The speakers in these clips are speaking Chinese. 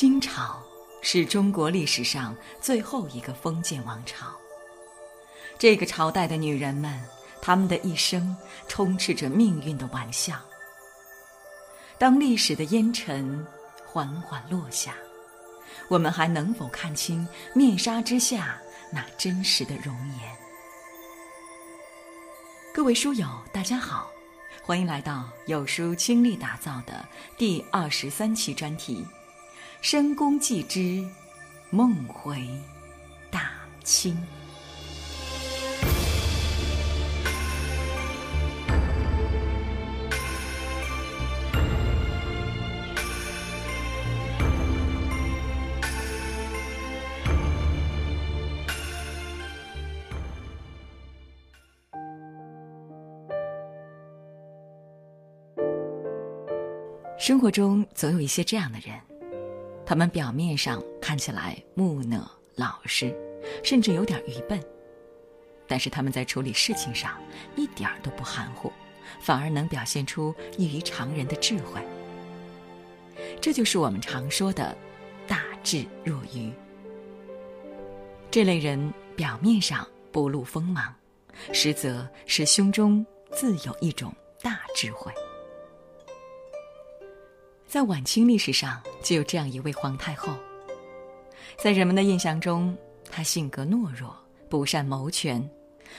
金朝是中国历史上最后一个封建王朝。这个朝代的女人们，她们的一生充斥着命运的玩笑。当历史的烟尘缓缓落下，我们还能否看清面纱之下那真实的容颜？各位书友，大家好，欢迎来到有书倾力打造的第二十三期专题。深宫记之梦回大清。生活中总有一些这样的人。他们表面上看起来木讷老实，甚至有点愚笨，但是他们在处理事情上一点儿都不含糊，反而能表现出异于常人的智慧。这就是我们常说的“大智若愚”。这类人表面上不露锋芒，实则是胸中自有一种大智慧。在晚清历史上，就有这样一位皇太后。在人们的印象中，她性格懦弱，不善谋权，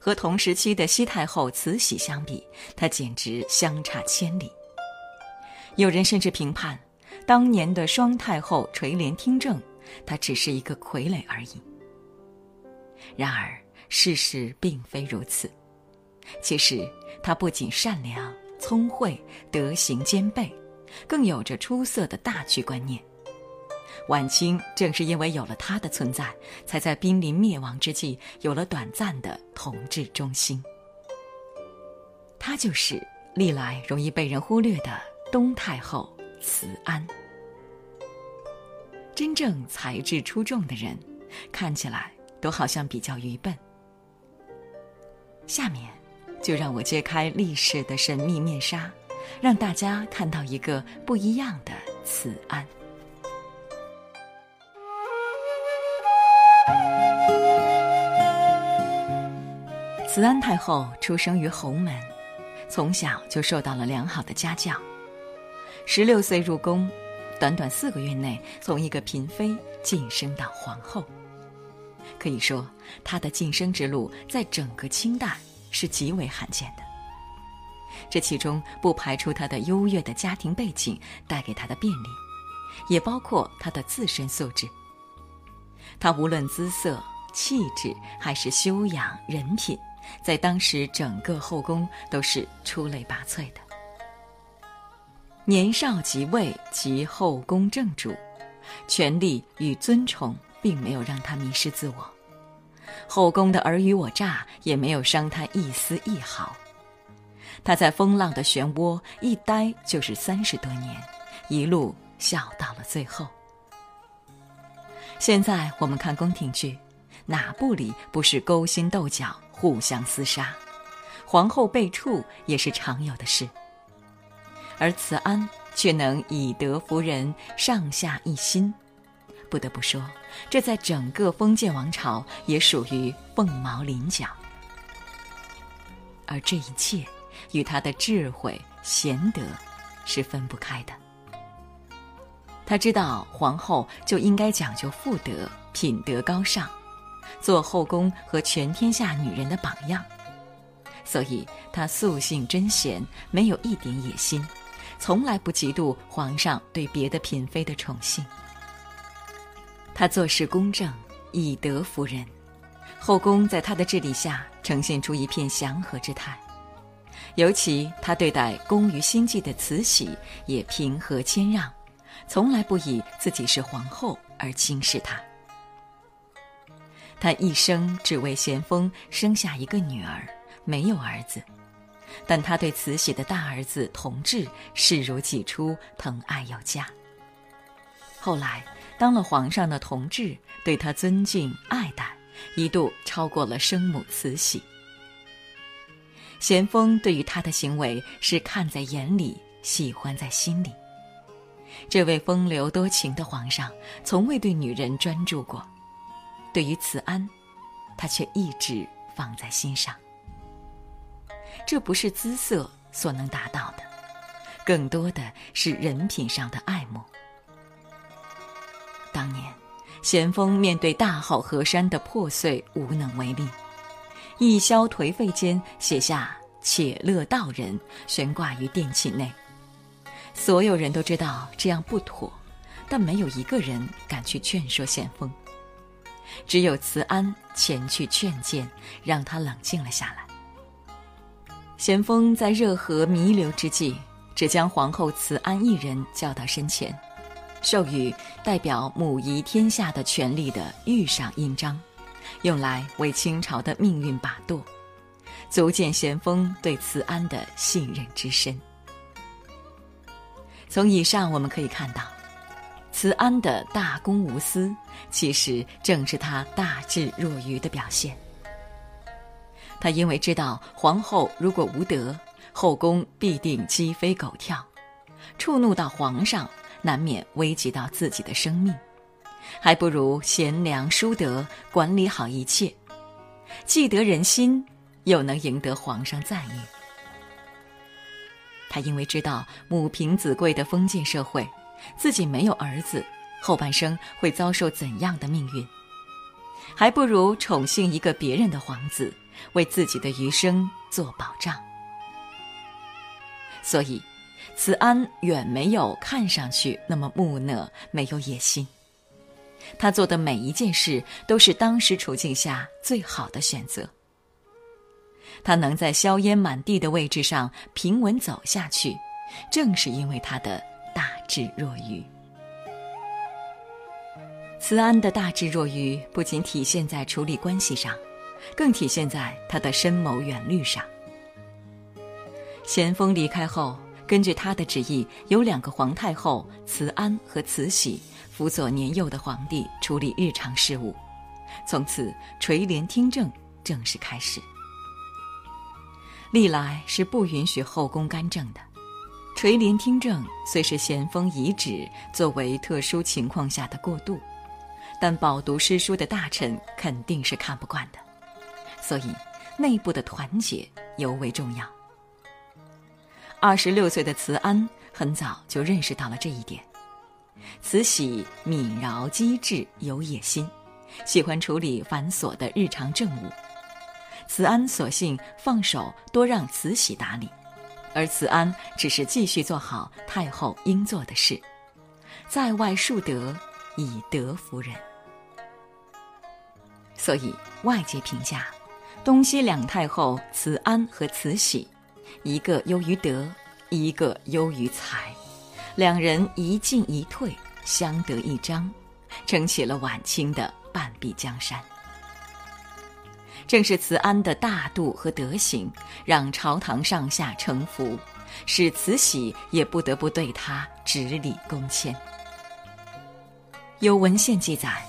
和同时期的西太后慈禧相比，她简直相差千里。有人甚至评判，当年的双太后垂帘听政，她只是一个傀儡而已。然而，事实并非如此。其实，她不仅善良、聪慧，德行兼备。更有着出色的大局观念。晚清正是因为有了他的存在，才在濒临灭亡之际有了短暂的统治中心。他就是历来容易被人忽略的东太后慈安。真正才智出众的人，看起来都好像比较愚笨。下面，就让我揭开历史的神秘面纱。让大家看到一个不一样的慈安。慈安太后出生于侯门，从小就受到了良好的家教。十六岁入宫，短短四个月内从一个嫔妃晋升到皇后。可以说，她的晋升之路在整个清代是极为罕见的。这其中不排除他的优越的家庭背景带给他的便利，也包括他的自身素质。他无论姿色、气质还是修养、人品，在当时整个后宫都是出类拔萃的。年少即位即后宫正主，权力与尊崇并没有让他迷失自我，后宫的尔虞我诈也没有伤他一丝一毫。他在风浪的漩涡一待就是三十多年，一路笑到了最后。现在我们看宫廷剧，哪部里不是勾心斗角、互相厮杀？皇后被处也是常有的事。而慈安却能以德服人，上下一心。不得不说，这在整个封建王朝也属于凤毛麟角。而这一切。与他的智慧贤德是分不开的。他知道皇后就应该讲究妇德，品德高尚，做后宫和全天下女人的榜样。所以，他素性贞贤，没有一点野心，从来不嫉妒皇上对别的嫔妃的宠幸。他做事公正，以德服人，后宫在他的治理下呈现出一片祥和之态。尤其他对待工于心计的慈禧也平和谦让，从来不以自己是皇后而轻视她。他一生只为咸丰生下一个女儿，没有儿子，但他对慈禧的大儿子同治视如己出，疼爱有加。后来当了皇上的同治对他尊敬爱戴，一度超过了生母慈禧。咸丰对于他的行为是看在眼里，喜欢在心里。这位风流多情的皇上从未对女人专注过，对于慈安，他却一直放在心上。这不是姿色所能达到的，更多的是人品上的爱慕。当年，咸丰面对大好河山的破碎无能为力，一宵颓废间写下“且乐道人”，悬挂于殿寝内。所有人都知道这样不妥，但没有一个人敢去劝说咸丰。只有慈安前去劝谏，让他冷静了下来。咸丰在热河弥留之际，只将皇后慈安一人叫到身前。授予代表母仪天下的权力的御赏印章，用来为清朝的命运把舵，足见咸丰对慈安的信任之深。从以上我们可以看到，慈安的大公无私，其实正是他大智若愚的表现。他因为知道皇后如果无德，后宫必定鸡飞狗跳，触怒到皇上。难免危及到自己的生命，还不如贤良淑德，管理好一切，既得人心，又能赢得皇上赞誉。他因为知道母凭子贵的封建社会，自己没有儿子，后半生会遭受怎样的命运，还不如宠幸一个别人的皇子，为自己的余生做保障。所以。慈安远没有看上去那么木讷，没有野心。他做的每一件事都是当时处境下最好的选择。他能在硝烟满地的位置上平稳走下去，正是因为他的大智若愚。慈安的大智若愚不仅体现在处理关系上，更体现在他的深谋远虑上。咸丰离开后。根据他的旨意，有两个皇太后慈安和慈禧辅佐年幼的皇帝处理日常事务，从此垂帘听政正式开始。历来是不允许后宫干政的，垂帘听政虽是咸丰遗旨作为特殊情况下的过渡，但饱读诗书的大臣肯定是看不惯的，所以内部的团结尤为重要。二十六岁的慈安很早就认识到了这一点。慈禧敏饶机智，有野心，喜欢处理繁琐的日常政务。慈安索性放手，多让慈禧打理，而慈安只是继续做好太后应做的事，在外树德，以德服人。所以外界评价，东西两太后慈安和慈禧。一个优于德，一个优于才，两人一进一退，相得益彰，撑起了晚清的半壁江山。正是慈安的大度和德行，让朝堂上下臣服，使慈禧也不得不对他直礼恭谦。有文献记载，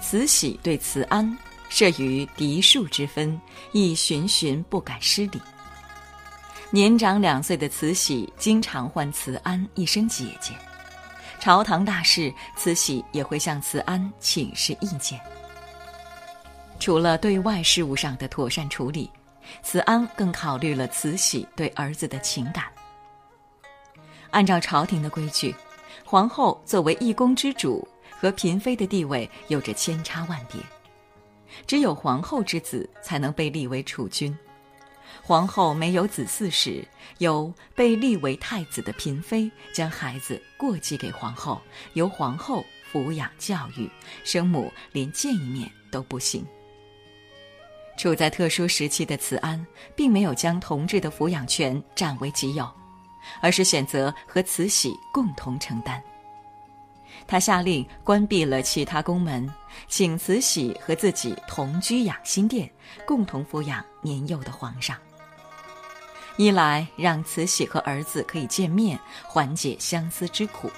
慈禧对慈安设于嫡庶之分，亦循循不敢失礼。年长两岁的慈禧经常唤慈安一声姐姐，朝堂大事，慈禧也会向慈安请示意见。除了对外事务上的妥善处理，慈安更考虑了慈禧对儿子的情感。按照朝廷的规矩，皇后作为一宫之主，和嫔妃的地位有着千差万别，只有皇后之子才能被立为储君。皇后没有子嗣时，由被立为太子的嫔妃将孩子过继给皇后，由皇后抚养教育，生母连见一面都不行。处在特殊时期的慈安，并没有将同治的抚养权占为己有，而是选择和慈禧共同承担。他下令关闭了其他宫门，请慈禧和自己同居养心殿，共同抚养年幼的皇上。一来让慈禧和儿子可以见面，缓解相思之苦；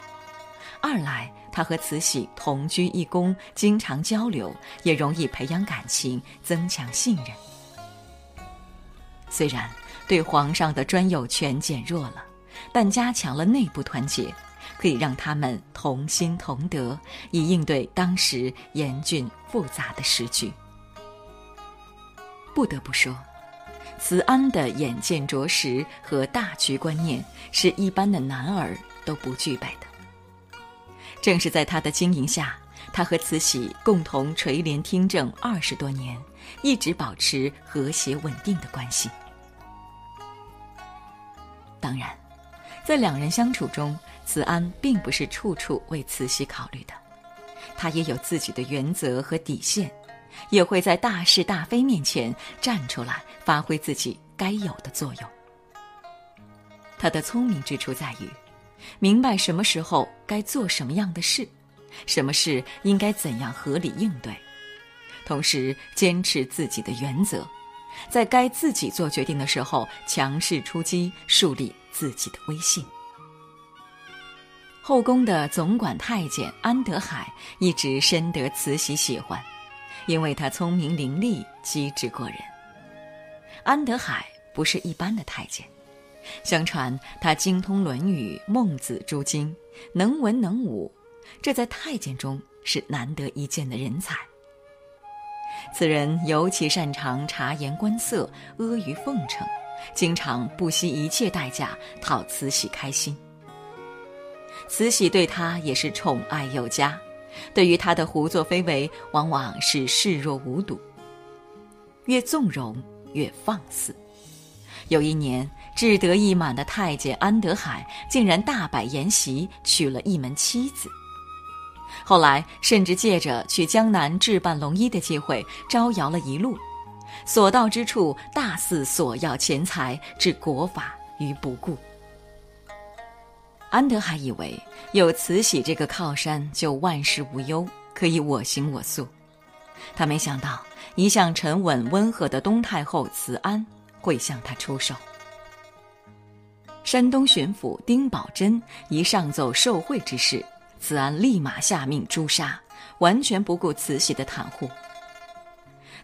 二来他和慈禧同居一宫，经常交流，也容易培养感情，增强信任。虽然对皇上的专有权减弱了，但加强了内部团结，可以让他们同心同德，以应对当时严峻复杂的时局。不得不说，慈安的眼见着实和大局观念是一般的男儿都不具备的。正是在他的经营下，他和慈禧共同垂帘听政二十多年，一直保持和谐稳定的关系。当然，在两人相处中，慈安并不是处处为慈禧考虑的，他也有自己的原则和底线，也会在大是大非面前站出来，发挥自己该有的作用。他的聪明之处在于。明白什么时候该做什么样的事，什么事应该怎样合理应对，同时坚持自己的原则，在该自己做决定的时候强势出击，树立自己的威信。后宫的总管太监安德海一直深得慈禧喜欢，因为他聪明伶俐、机智过人。安德海不是一般的太监。相传他精通《论语》《孟子》诸经，能文能武，这在太监中是难得一见的人才。此人尤其擅长察言观色、阿谀奉承，经常不惜一切代价讨慈禧开心。慈禧对他也是宠爱有加，对于他的胡作非为，往往是视若无睹，越纵容越放肆。有一年，志得意满的太监安德海竟然大摆筵席，娶了一门妻子。后来，甚至借着去江南置办龙衣的机会，招摇了一路，所到之处大肆索要钱财，置国法于不顾。安德还以为有慈禧这个靠山，就万事无忧，可以我行我素。他没想到，一向沉稳温和的东太后慈安。会向他出手。山东巡抚丁宝桢一上奏受贿之事，慈安立马下命诛杀，完全不顾慈禧的袒护。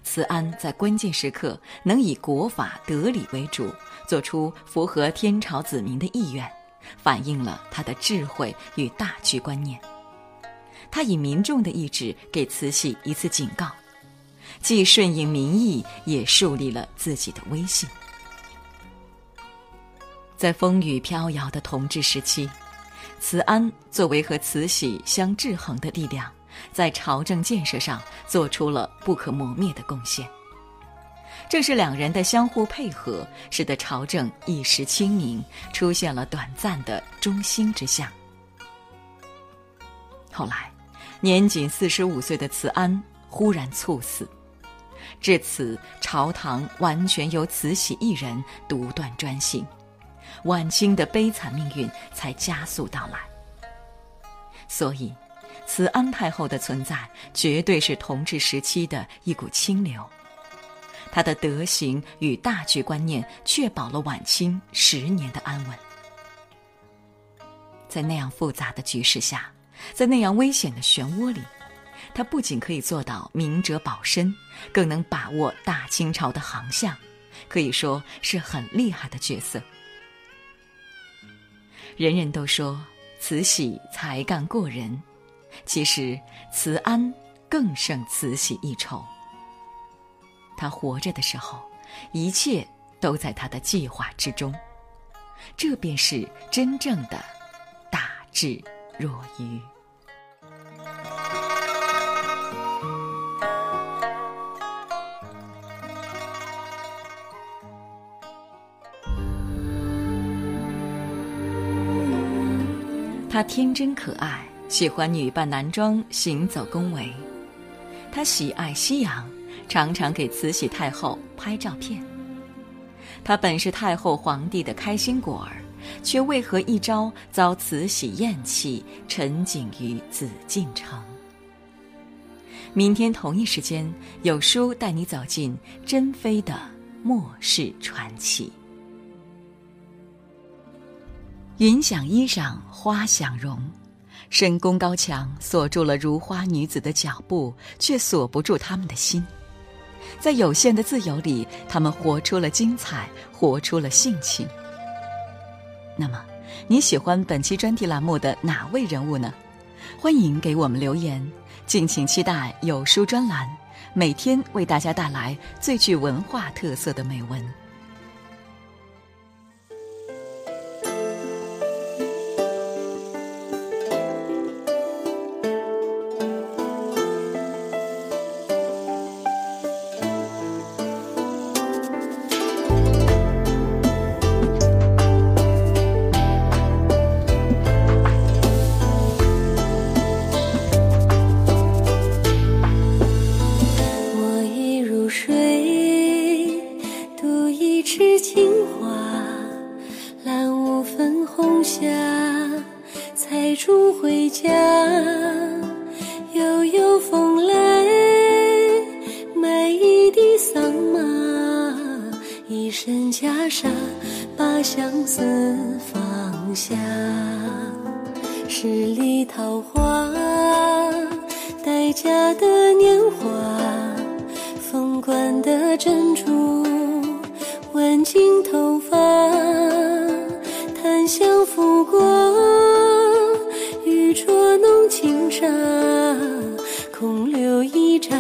慈安在关键时刻能以国法德理为主，做出符合天朝子民的意愿，反映了他的智慧与大局观念。他以民众的意志给慈禧一次警告。既顺应民意，也树立了自己的威信。在风雨飘摇的同治时期，慈安作为和慈禧相制衡的力量，在朝政建设上做出了不可磨灭的贡献。正是两人的相互配合，使得朝政一时清明，出现了短暂的中兴之象。后来，年仅四十五岁的慈安忽然猝死。至此，朝堂完全由慈禧一人独断专行，晚清的悲惨命运才加速到来。所以，慈安太后的存在绝对是同治时期的一股清流，他的德行与大局观念确保了晚清十年的安稳。在那样复杂的局势下，在那样危险的漩涡里。他不仅可以做到明哲保身，更能把握大清朝的航向，可以说是很厉害的角色。人人都说慈禧才干过人，其实慈安更胜慈禧一筹。他活着的时候，一切都在他的计划之中，这便是真正的大智若愚。他天真可爱，喜欢女扮男装行走宫闱。他喜爱夕阳，常常给慈禧太后拍照片。他本是太后皇帝的开心果儿，却为何一朝遭慈禧厌弃，沉井于紫禁城？明天同一时间，有书带你走进珍妃的末世传奇。云想衣裳花想容，深宫高墙锁住了如花女子的脚步，却锁不住他们的心。在有限的自由里，他们活出了精彩，活出了性情。那么，你喜欢本期专题栏目的哪位人物呢？欢迎给我们留言，敬请期待有书专栏，每天为大家带来最具文化特色的美文。袈裟，把相思放下。十里桃花，待嫁的年华，凤冠的珍珠，挽进头发，檀香拂过，玉镯弄轻纱，空留一盏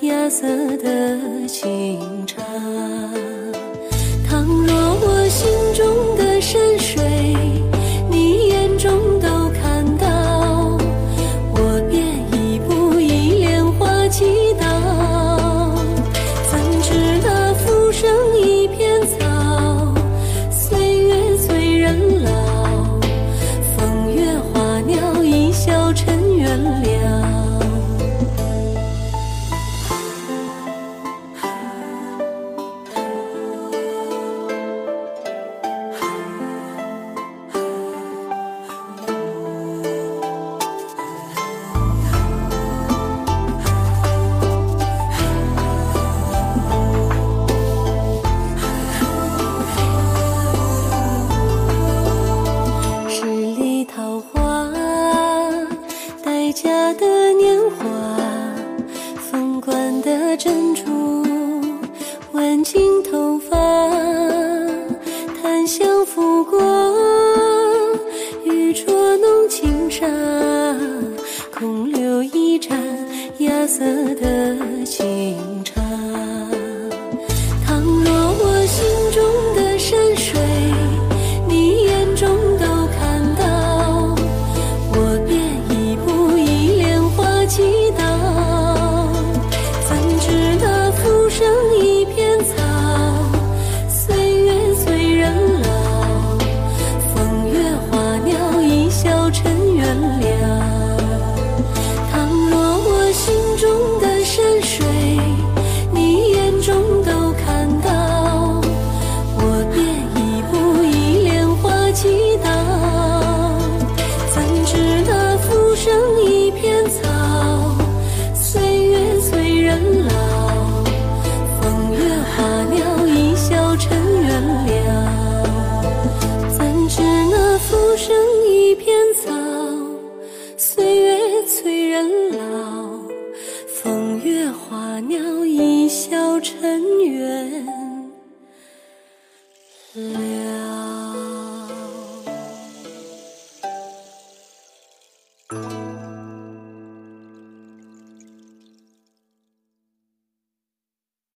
芽色的清